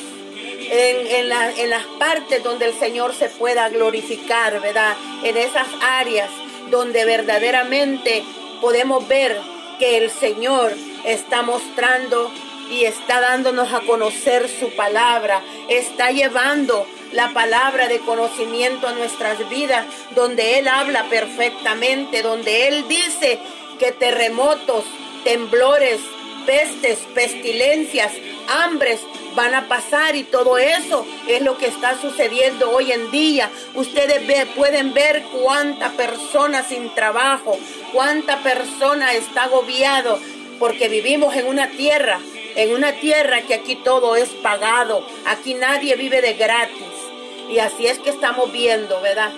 Speaker 2: en, en, las partes donde el Señor se pueda glorificar, ¿verdad? En esas áreas donde verdaderamente podemos ver que el Señor está mostrando y está dándonos a conocer su palabra, está llevando la palabra de conocimiento a nuestras vidas, donde Él habla perfectamente, donde Él dice que terremotos, temblores, pestes, pestilencias, hambres van a pasar y todo eso es lo que está sucediendo hoy en día. Ustedes pueden ver cuánta persona sin trabajo, cuánta persona está agobiado porque vivimos en una tierra, en una tierra que aquí todo es pagado, aquí nadie vive de gratis. Y así es que estamos viendo, ¿verdad?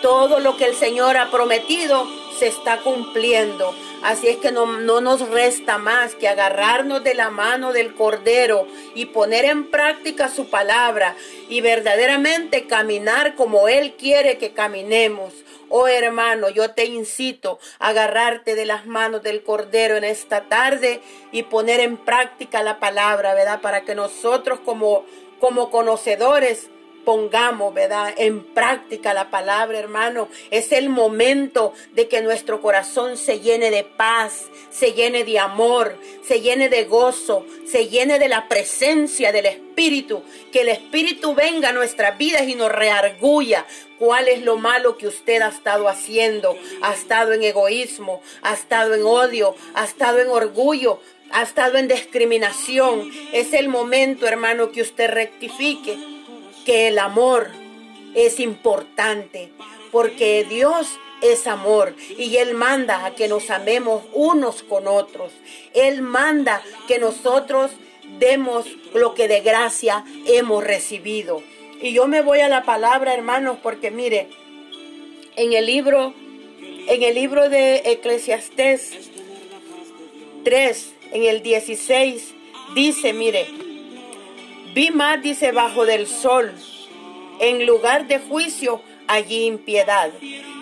Speaker 2: Todo lo que el Señor ha prometido está cumpliendo. Así es que no, nos resta más que agarrarnos de la mano del Cordero y poner en práctica su palabra y verdaderamente caminar como Él quiere que caminemos. Oh hermano, yo te incito a agarrarte de las manos del Cordero en esta tarde y poner en práctica la palabra, ¿verdad? Para que nosotros como, como conocedores pongamos, ¿verdad? En práctica la palabra, hermano. Es el momento de que nuestro corazón se llene de paz, se llene de amor, se llene de gozo, se llene de la presencia del Espíritu. Que el Espíritu venga a nuestras vidas y nos reargulla cuál es lo malo que usted ha estado haciendo. Ha estado en egoísmo, ha estado en odio, ha estado en orgullo, ha estado en discriminación. Es el momento, hermano, que usted rectifique que el amor es importante, porque Dios es amor y Él manda a que nos amemos unos con otros. Él manda que nosotros demos lo que de gracia hemos recibido. Y yo me voy a la palabra, hermanos, porque mire, en el libro, en el libro de Eclesiastés 3, en el 16, dice, mire, Vi más, dice, bajo del sol. En lugar de juicio, allí impiedad.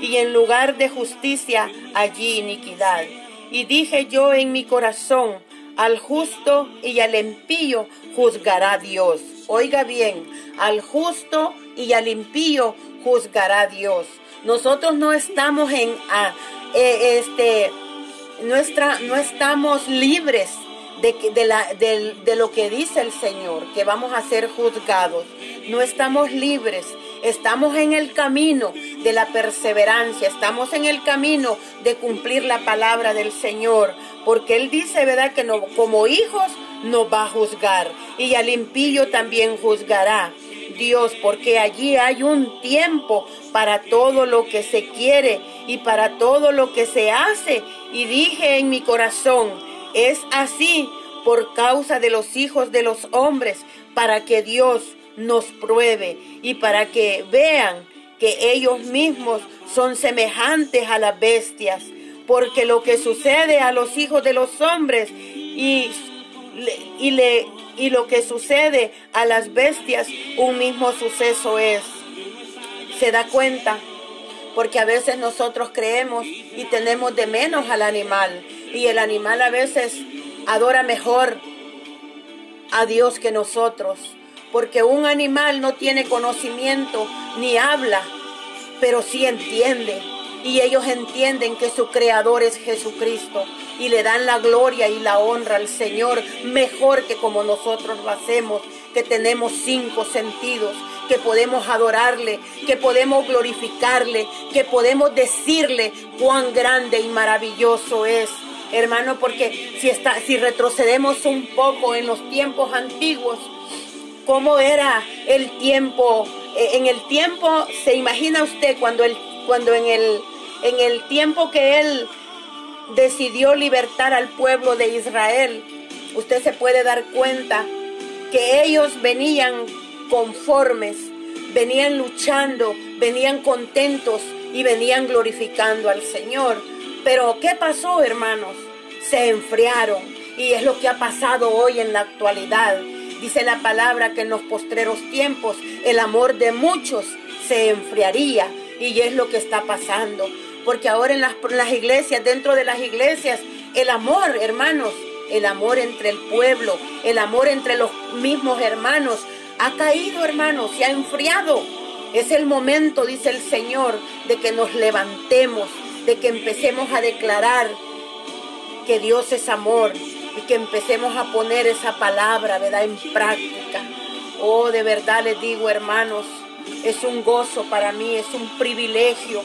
Speaker 2: Y en lugar de justicia, allí iniquidad. Y dije yo en mi corazón, al justo y al impío juzgará Dios. Oiga bien, al justo y al impío juzgará Dios. Nosotros no estamos en ah, eh, este nuestra no estamos libres de, la, de, lo que dice el Señor, que vamos a ser juzgados. No estamos libres, estamos en el camino de la perseverancia, estamos en el camino de cumplir la palabra del Señor, porque Él dice, ¿verdad?, que no, como hijos nos va a juzgar y al impío también juzgará. Dios, porque allí hay un tiempo para todo lo que se quiere y para todo lo que se hace. Y dije en mi corazón, es así por causa de los hijos de los hombres, para que Dios nos pruebe y para que vean que ellos mismos son semejantes a las bestias. Porque lo que sucede a los hijos de los hombres y, y, le, y lo que sucede a las bestias, un mismo suceso es. ¿Se da cuenta? Porque a veces nosotros creemos y tenemos de menos al animal y el animal a veces adora mejor a Dios que nosotros, porque un animal no tiene conocimiento ni habla, pero sí entiende. y ellos entienden que su creador es Jesucristo y le dan la gloria y la honra al Señor mejor que como nosotros lo hacemos, que tenemos cinco sentidos, que podemos adorarle, que podemos glorificarle, que podemos decirle cuán grande y maravilloso es. Hermano, porque si, está, si retrocedemos un poco en los tiempos antiguos, ¿cómo era el tiempo? Eh, en el tiempo, ¿se imagina usted cuando, el, cuando en el en el tiempo que Él decidió libertar al pueblo de Israel, usted se puede dar cuenta que ellos venían conformes, venían luchando, venían contentos y venían glorificando al Señor. Pero ¿qué pasó, hermanos? Se enfriaron y es lo que ha pasado hoy en la actualidad. Dice la palabra que en los postreros tiempos el amor de muchos se enfriaría y es lo que está pasando. Porque ahora en las, iglesias, dentro de las iglesias, el amor, hermanos, el amor entre el pueblo, el amor entre los mismos hermanos, ha caído, hermanos, se ha enfriado. Es el momento, dice el Señor, de que nos levantemos, de que empecemos a declarar que Dios es amor y que empecemos a poner esa palabra, ¿verdad?, en práctica. Oh, de verdad les digo, hermanos, es un gozo para mí, es un privilegio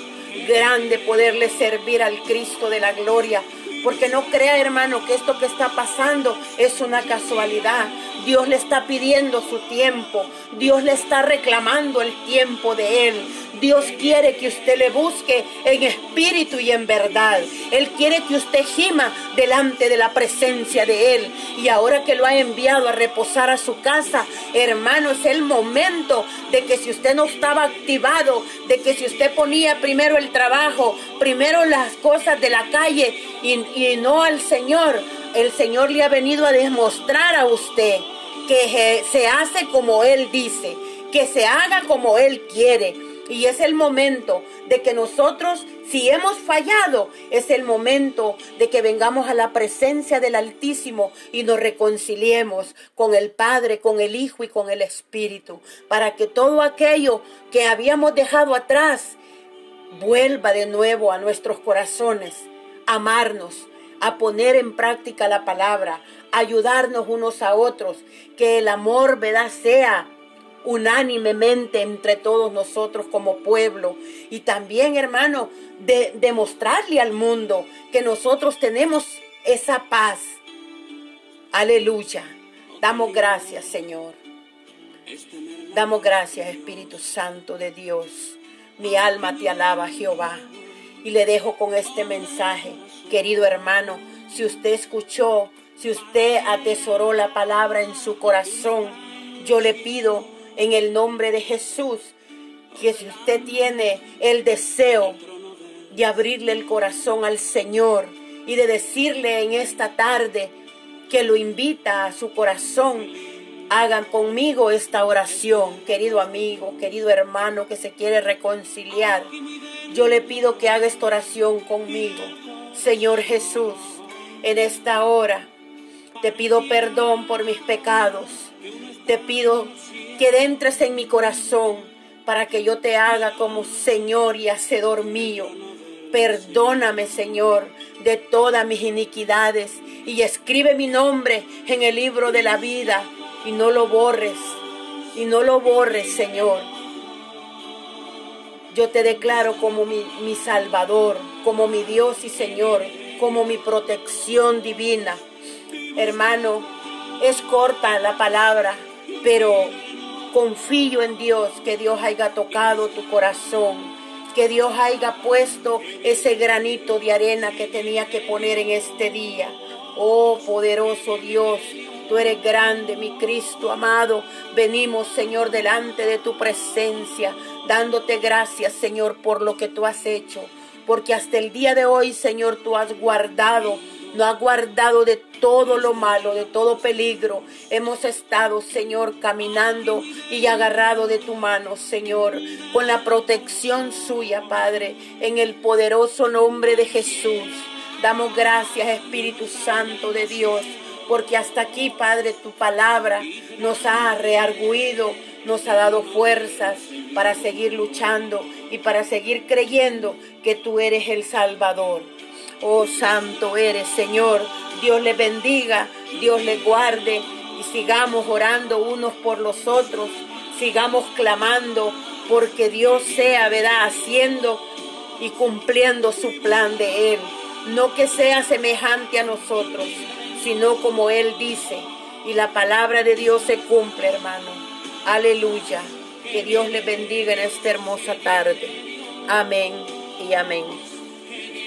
Speaker 2: grande poderle servir al Cristo de la gloria. Porque no crea, hermano, que esto que está pasando es una casualidad. Dios le está pidiendo su tiempo. Dios le está reclamando el tiempo de Él. Dios quiere que usted le busque en espíritu y en verdad. Él quiere que usted gima delante de la presencia de Él. Y ahora que lo ha enviado a reposar a su casa, hermano, es el momento de que si usted no estaba activado, de que si usted ponía primero el trabajo, primero las cosas de la calle y no al Señor, el Señor le ha venido a demostrar a usted que se hace como Él dice, que se haga como Él quiere. Y es el momento de que nosotros, si hemos fallado, es el momento de que vengamos a la presencia del Altísimo y nos reconciliemos con el Padre, con el Hijo y con el Espíritu, para que todo aquello que habíamos dejado atrás vuelva de nuevo a nuestros corazones, amarnos, a poner en práctica la palabra, ayudarnos unos a otros, que el amor, ¿verdad?, sea unánimemente entre todos nosotros como pueblo. Y también, hermano, de demostrarle al mundo que nosotros tenemos esa paz. Aleluya. Damos gracias, Señor. Damos gracias, Espíritu Santo de Dios. Mi alma te alaba, Jehová. Y le dejo con este mensaje, querido hermano, si usted escuchó, si usted atesoró la palabra en su corazón, yo le pido en el nombre de Jesús, que si usted tiene el deseo de abrirle el corazón al Señor y de decirle en esta tarde que lo invita a su corazón, hagan conmigo esta oración, querido amigo, querido hermano que se quiere reconciliar. Yo le pido que haga esta oración conmigo. Señor Jesús, en esta hora te pido perdón por mis pecados. Te pido que entres en mi corazón para que yo te haga como Señor y Hacedor mío. Perdóname, Señor, de todas mis iniquidades y escribe mi nombre en el libro de la vida y no lo borres, y no lo borres, Señor. Yo te declaro como mi, mi Salvador, como mi Dios y Señor, como mi protección divina. Hermano, es corta la palabra, pero confío en Dios, que Dios haya tocado tu corazón, que Dios haya puesto ese granito de arena que tenía que poner en este día. Oh poderoso Dios, tú eres grande, mi Cristo amado. Venimos, Señor, delante de tu presencia, dándote gracias, Señor, por lo que tú has hecho. Porque hasta el día de hoy, Señor, tú has guardado nos ha guardado de todo lo malo, de todo peligro. Hemos estado, Señor, caminando y agarrado de tu mano, Señor, con la protección suya, Padre, en el poderoso nombre de Jesús. Damos gracias, Espíritu Santo de Dios, porque hasta aquí, Padre, tu palabra nos ha rearguido, nos ha dado fuerzas para seguir luchando y para seguir creyendo que tú eres el Salvador. Oh Santo eres, Señor. Dios le bendiga, Dios le guarde y sigamos orando unos por los otros, sigamos clamando porque Dios sea, ¿verdad?, haciendo y cumpliendo su plan de Él. No que sea semejante a nosotros, sino como Él dice. Y la palabra de Dios se cumple, hermano. Aleluya. Que Dios le bendiga en esta hermosa tarde. Amén y amén.